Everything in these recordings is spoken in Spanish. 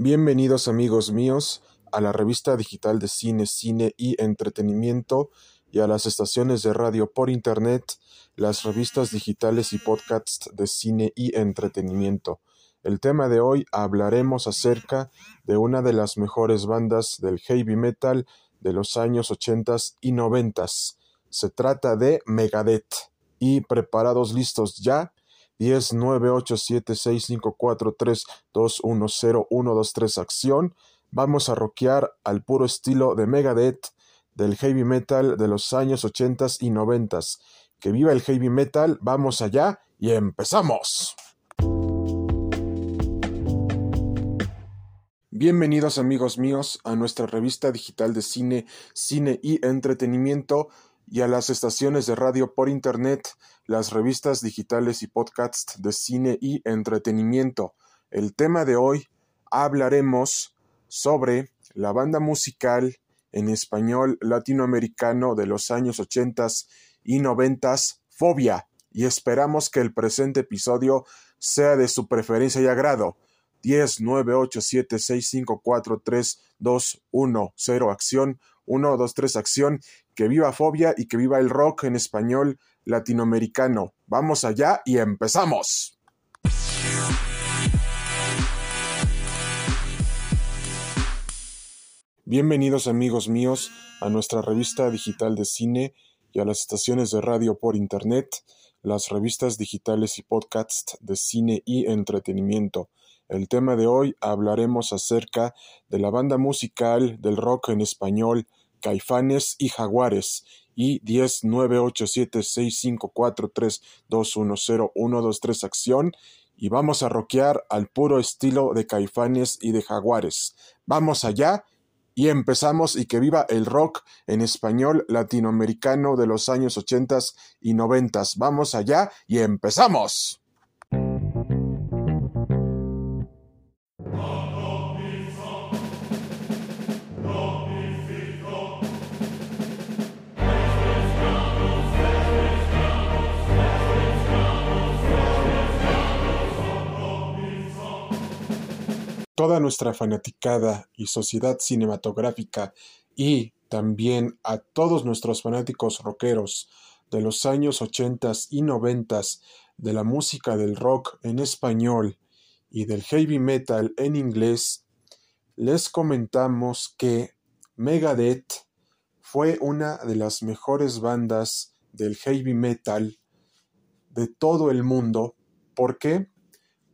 Bienvenidos amigos míos a la revista digital de cine, cine y entretenimiento y a las estaciones de radio por internet, las revistas digitales y podcasts de cine y entretenimiento. El tema de hoy hablaremos acerca de una de las mejores bandas del heavy metal de los años 80 y 90. Se trata de Megadeth. Y preparados listos ya, 10 9 8 7 6 5 4 3 2 1 0 1 2 3 acción. Vamos a rockear al puro estilo de Megadeth del heavy metal de los años 80 y 90. Que viva el heavy metal, vamos allá y empezamos. Bienvenidos amigos míos a nuestra revista digital de cine, cine y entretenimiento y a las estaciones de radio por internet, las revistas digitales y podcasts de cine y entretenimiento. El tema de hoy hablaremos sobre la banda musical en español latinoamericano de los años 80 y 90, Fobia, y esperamos que el presente episodio sea de su preferencia y agrado. 10 9 8 7 6 5 4 3 2 1 0 acción 1 2 3 acción que viva Fobia y que viva el rock en español latinoamericano. Vamos allá y empezamos. Bienvenidos amigos míos a nuestra revista digital de cine y a las estaciones de radio por internet, las revistas digitales y podcasts de cine y entretenimiento. El tema de hoy hablaremos acerca de la banda musical del rock en español Caifanes y Jaguares y 10 9 8 7 6 5 4 3 2 1 0 1 2 3 acción y vamos a rockear al puro estilo de Caifanes y de Jaguares. Vamos allá y empezamos y que viva el rock en español latinoamericano de los años 80 y 90. Vamos allá y empezamos. Toda nuestra fanaticada y sociedad cinematográfica y también a todos nuestros fanáticos rockeros de los años ochentas y noventas de la música del rock en español y del heavy metal en inglés, les comentamos que Megadeth fue una de las mejores bandas del heavy metal de todo el mundo. ¿Por qué?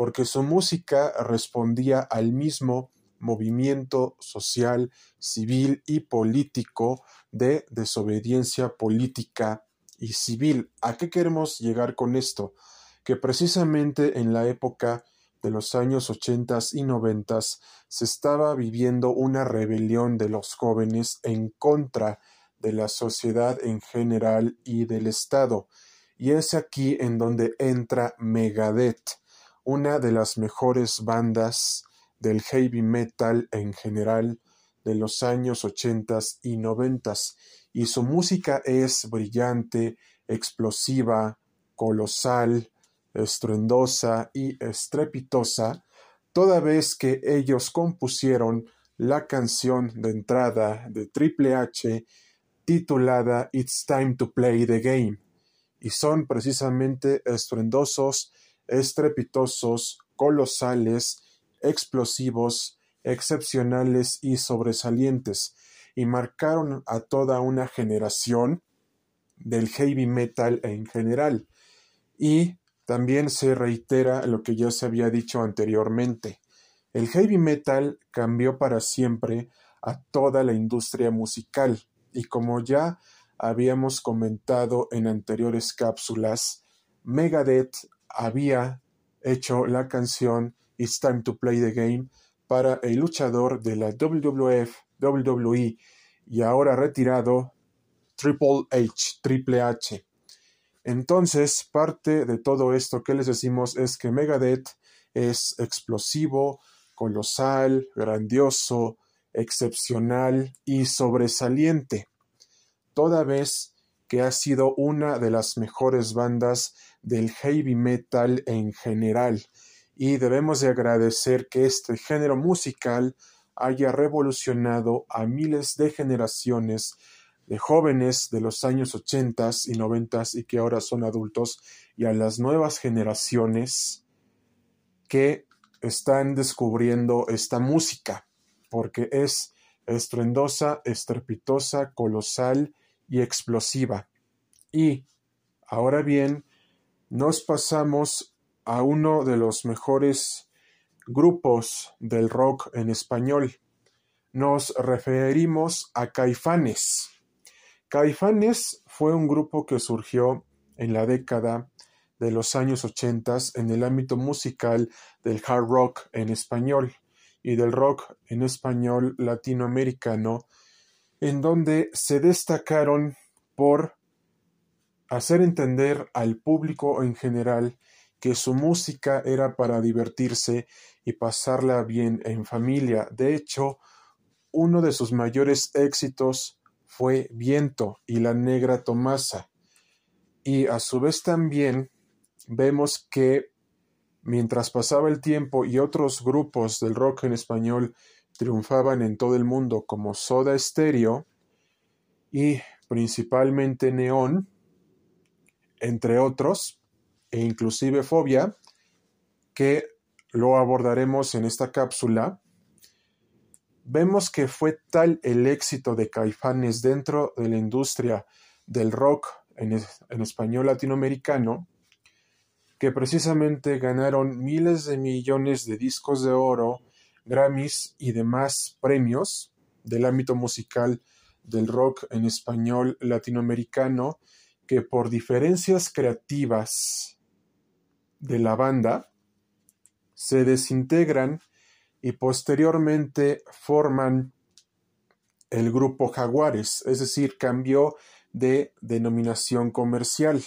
Porque su música respondía al mismo movimiento social, civil y político de desobediencia política y civil. ¿A qué queremos llegar con esto? Que precisamente en la época de los años ochentas y noventas se estaba viviendo una rebelión de los jóvenes en contra de la sociedad en general y del Estado. Y es aquí en donde entra Megadeth una de las mejores bandas del heavy metal en general de los años ochentas y noventas, y su música es brillante, explosiva, colosal, estruendosa y estrepitosa, toda vez que ellos compusieron la canción de entrada de Triple H titulada It's Time to Play the Game, y son precisamente estruendosos estrepitosos, colosales, explosivos, excepcionales y sobresalientes, y marcaron a toda una generación del heavy metal en general. Y también se reitera lo que ya se había dicho anteriormente. El heavy metal cambió para siempre a toda la industria musical y como ya habíamos comentado en anteriores cápsulas, Megadeth había hecho la canción It's Time to Play the Game para el luchador de la WWF, WWE y ahora retirado Triple H, Triple H. Entonces, parte de todo esto que les decimos es que Megadeth es explosivo, colosal, grandioso, excepcional y sobresaliente, toda vez que ha sido una de las mejores bandas del heavy metal en general. Y debemos de agradecer que este género musical haya revolucionado a miles de generaciones de jóvenes de los años ochentas y noventas y que ahora son adultos y a las nuevas generaciones que están descubriendo esta música porque es estruendosa, estrepitosa, colosal y explosiva. Y ahora bien, nos pasamos a uno de los mejores grupos del rock en español. Nos referimos a Caifanes. Caifanes fue un grupo que surgió en la década de los años ochentas en el ámbito musical del hard rock en español y del rock en español latinoamericano, en donde se destacaron por hacer entender al público en general que su música era para divertirse y pasarla bien en familia. De hecho, uno de sus mayores éxitos fue Viento y la Negra Tomasa. Y a su vez también vemos que mientras pasaba el tiempo y otros grupos del rock en español triunfaban en todo el mundo como Soda Stereo y principalmente Neón, entre otros, e inclusive Fobia, que lo abordaremos en esta cápsula, vemos que fue tal el éxito de Caifanes dentro de la industria del rock en, en español latinoamericano, que precisamente ganaron miles de millones de discos de oro, Grammys y demás premios del ámbito musical del rock en español latinoamericano, que por diferencias creativas de la banda se desintegran y posteriormente forman el grupo Jaguares, es decir, cambió de denominación comercial.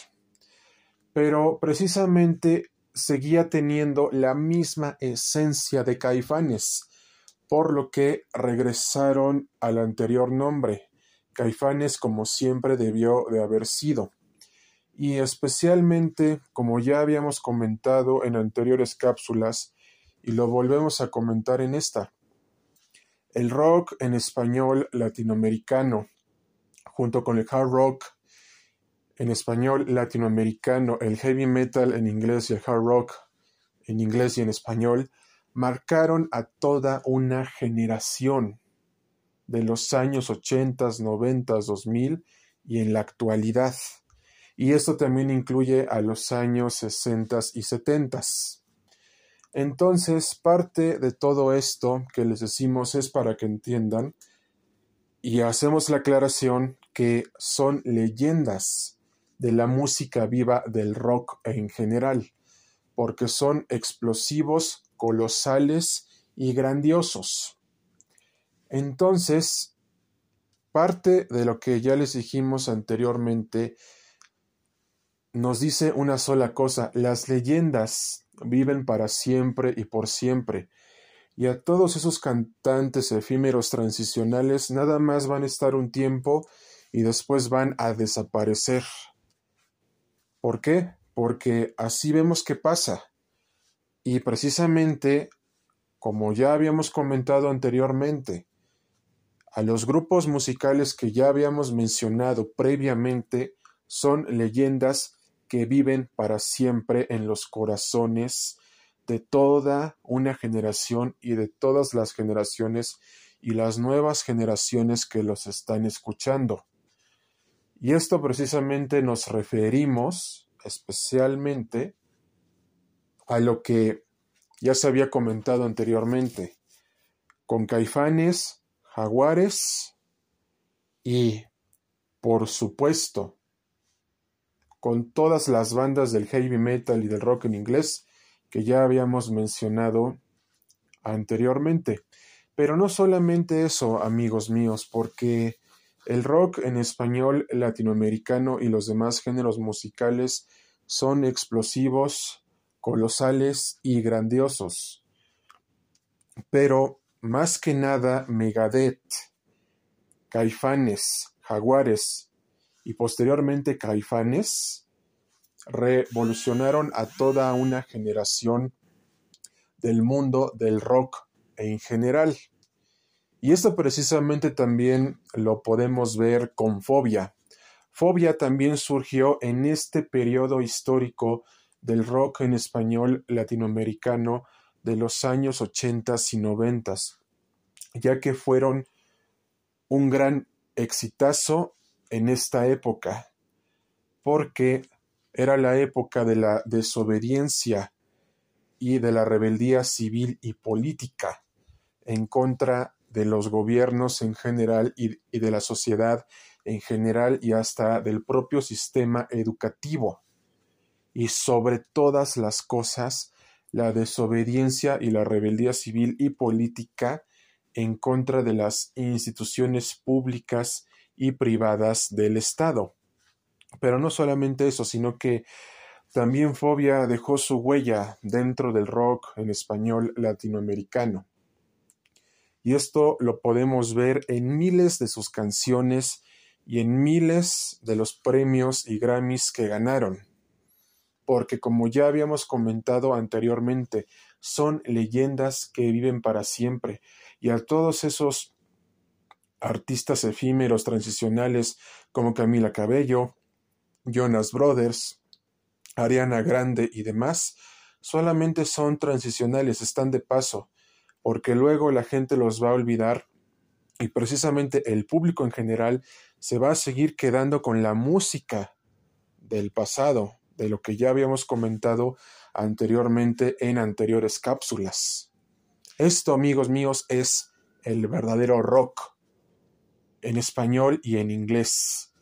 Pero precisamente seguía teniendo la misma esencia de Caifanes, por lo que regresaron al anterior nombre. Caifanes como siempre debió de haber sido y especialmente, como ya habíamos comentado en anteriores cápsulas, y lo volvemos a comentar en esta, el rock en español latinoamericano, junto con el hard rock en español latinoamericano, el heavy metal en inglés y el hard rock en inglés y en español, marcaron a toda una generación de los años 80, 90, 2000 y en la actualidad y esto también incluye a los años 60 y 70. Entonces, parte de todo esto que les decimos es para que entiendan y hacemos la aclaración que son leyendas de la música viva del rock en general, porque son explosivos, colosales y grandiosos. Entonces, parte de lo que ya les dijimos anteriormente nos dice una sola cosa, las leyendas viven para siempre y por siempre, y a todos esos cantantes efímeros transicionales nada más van a estar un tiempo y después van a desaparecer. ¿Por qué? Porque así vemos que pasa. Y precisamente, como ya habíamos comentado anteriormente, a los grupos musicales que ya habíamos mencionado previamente son leyendas que viven para siempre en los corazones de toda una generación y de todas las generaciones y las nuevas generaciones que los están escuchando. Y esto precisamente nos referimos especialmente a lo que ya se había comentado anteriormente, con caifanes, jaguares y, por supuesto, con todas las bandas del heavy metal y del rock en inglés que ya habíamos mencionado anteriormente. Pero no solamente eso, amigos míos, porque el rock en español latinoamericano y los demás géneros musicales son explosivos, colosales y grandiosos. Pero más que nada Megadeth, Caifanes, Jaguares y posteriormente Caifanes revolucionaron a toda una generación del mundo del rock en general. Y esto precisamente también lo podemos ver con Fobia. Fobia también surgió en este periodo histórico del rock en español latinoamericano de los años 80 y 90, ya que fueron un gran exitazo en esta época, porque era la época de la desobediencia y de la rebeldía civil y política en contra de los gobiernos en general y, de la sociedad en general y hasta del propio sistema educativo. Y sobre todas las cosas, la desobediencia y la rebeldía civil y política en contra de las instituciones públicas y privadas del Estado. Pero no solamente eso, sino que también Fobia dejó su huella dentro del rock en español latinoamericano. Y esto lo podemos ver en miles de sus canciones y en miles de los premios y Grammys que ganaron. Porque como ya habíamos comentado anteriormente, son leyendas que viven para siempre. Y a todos esos artistas efímeros transicionales como Camila Cabello, Jonas Brothers, Ariana Grande y demás, solamente son transicionales, están de paso, porque luego la gente los va a olvidar y precisamente el público en general se va a seguir quedando con la música del pasado, de lo que ya habíamos comentado anteriormente en anteriores cápsulas. Esto, amigos míos, es el verdadero rock en español y en inglés.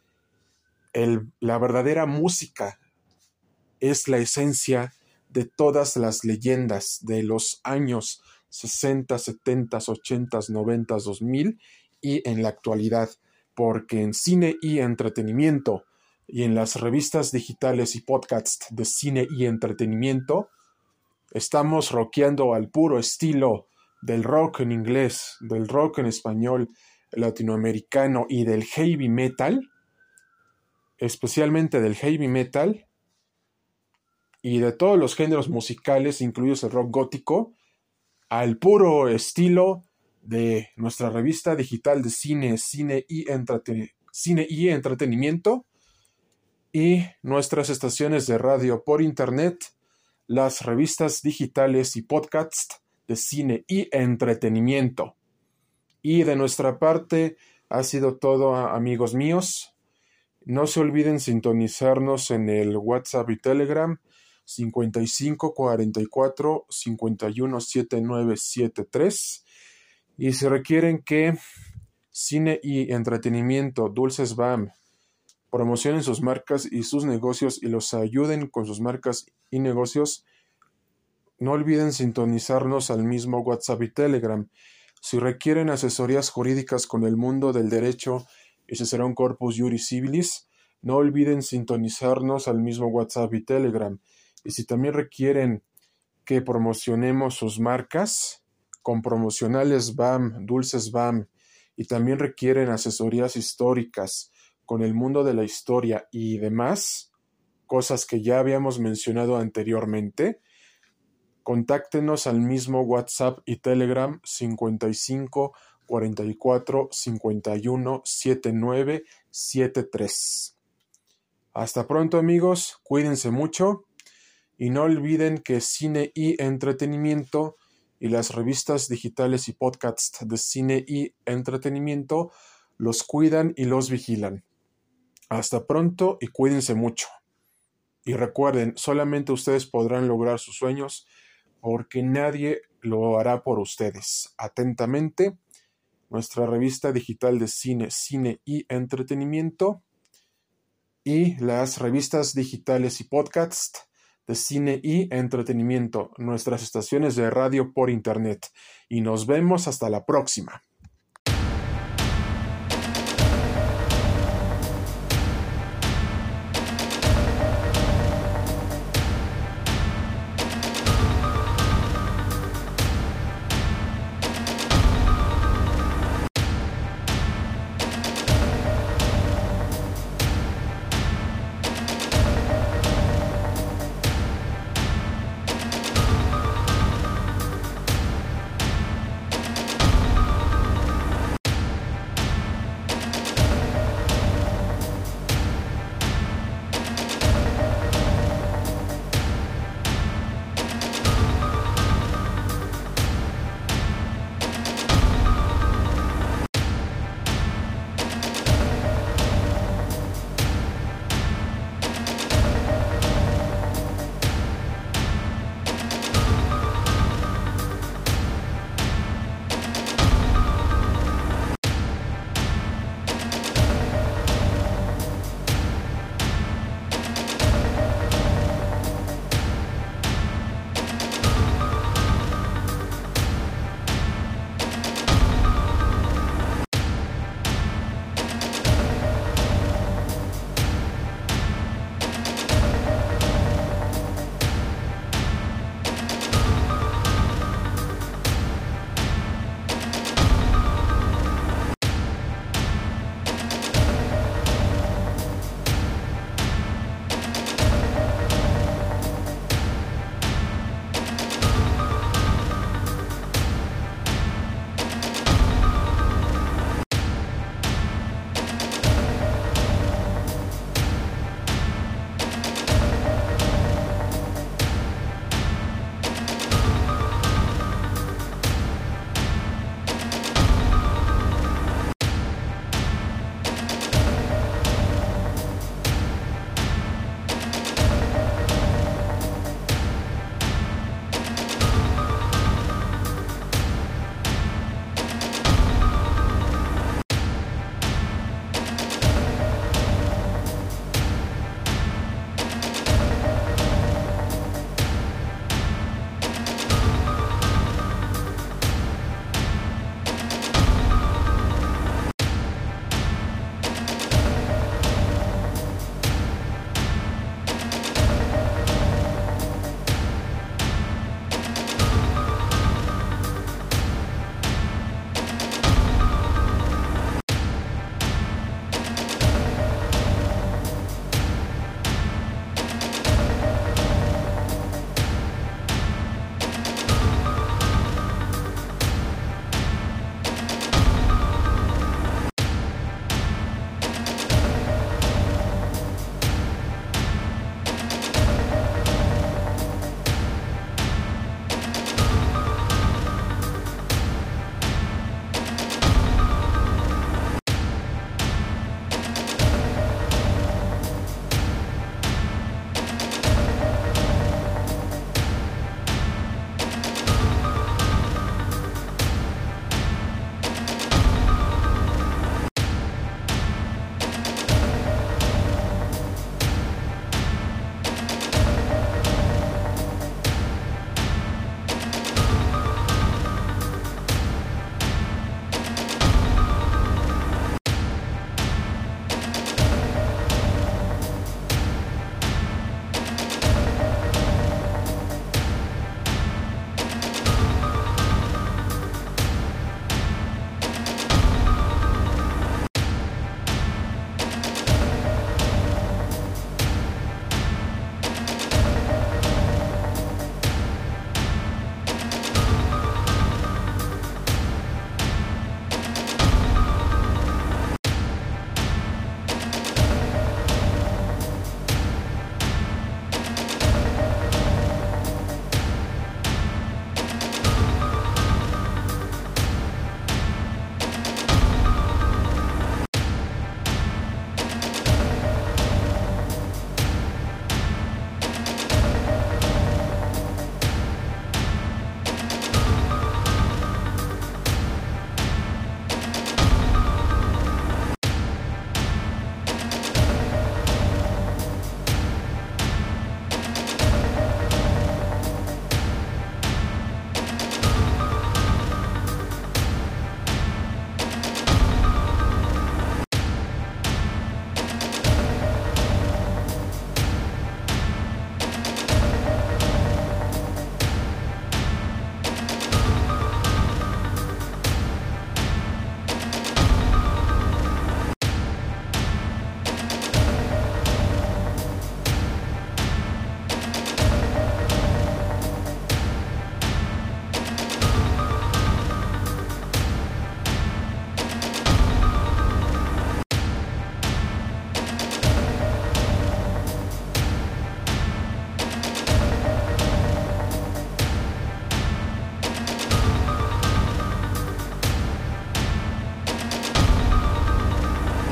la verdadera música es la esencia de todas las leyendas de los años 60, 70, 80, 90, 2000 y en la actualidad, porque en cine y entretenimiento y en las revistas digitales y podcasts de cine y entretenimiento, estamos rockeando al puro estilo del rock en inglés, del rock en español latinoamericano y del heavy metal, especialmente del heavy metal y de todos los géneros musicales, incluidos el rock gótico, al puro estilo de nuestra revista digital de cine, cine y, cine y entretenimiento y nuestras estaciones de radio por internet, las revistas digitales y podcasts de cine y entretenimiento. Y de nuestra parte ha sido todo, amigos míos. No se olviden sintonizarnos en el WhatsApp y Telegram 55 44 51 79 73. Y si requieren que cine y entretenimiento, Dulces BAM, promocionen sus marcas y sus negocios y los ayuden con sus marcas y negocios, no olviden sintonizarnos al mismo WhatsApp y Telegram. Si requieren asesorías jurídicas con el mundo del derecho si será un corpus juris civilis, no olviden sintonizarnos al mismo WhatsApp y Telegram. Y si también requieren que promocionemos sus marcas con promocionales BAM, dulces BAM, y también requieren asesorías históricas con el mundo de la historia y demás, cosas que ya habíamos mencionado anteriormente, contáctenos al mismo WhatsApp y Telegram 55 44 51 79 73. Hasta pronto amigos, cuídense mucho y no olviden que cine y entretenimiento y las revistas digitales y podcasts de cine y entretenimiento los cuidan y los vigilan. Hasta pronto y cuídense mucho. Y recuerden, solamente ustedes podrán lograr sus sueños porque nadie lo hará por ustedes. Atentamente, nuestra revista digital de cine, cine y entretenimiento y las revistas digitales y podcasts cine y entretenimiento, nuestras estaciones de radio por Internet. Y nos vemos hasta la próxima.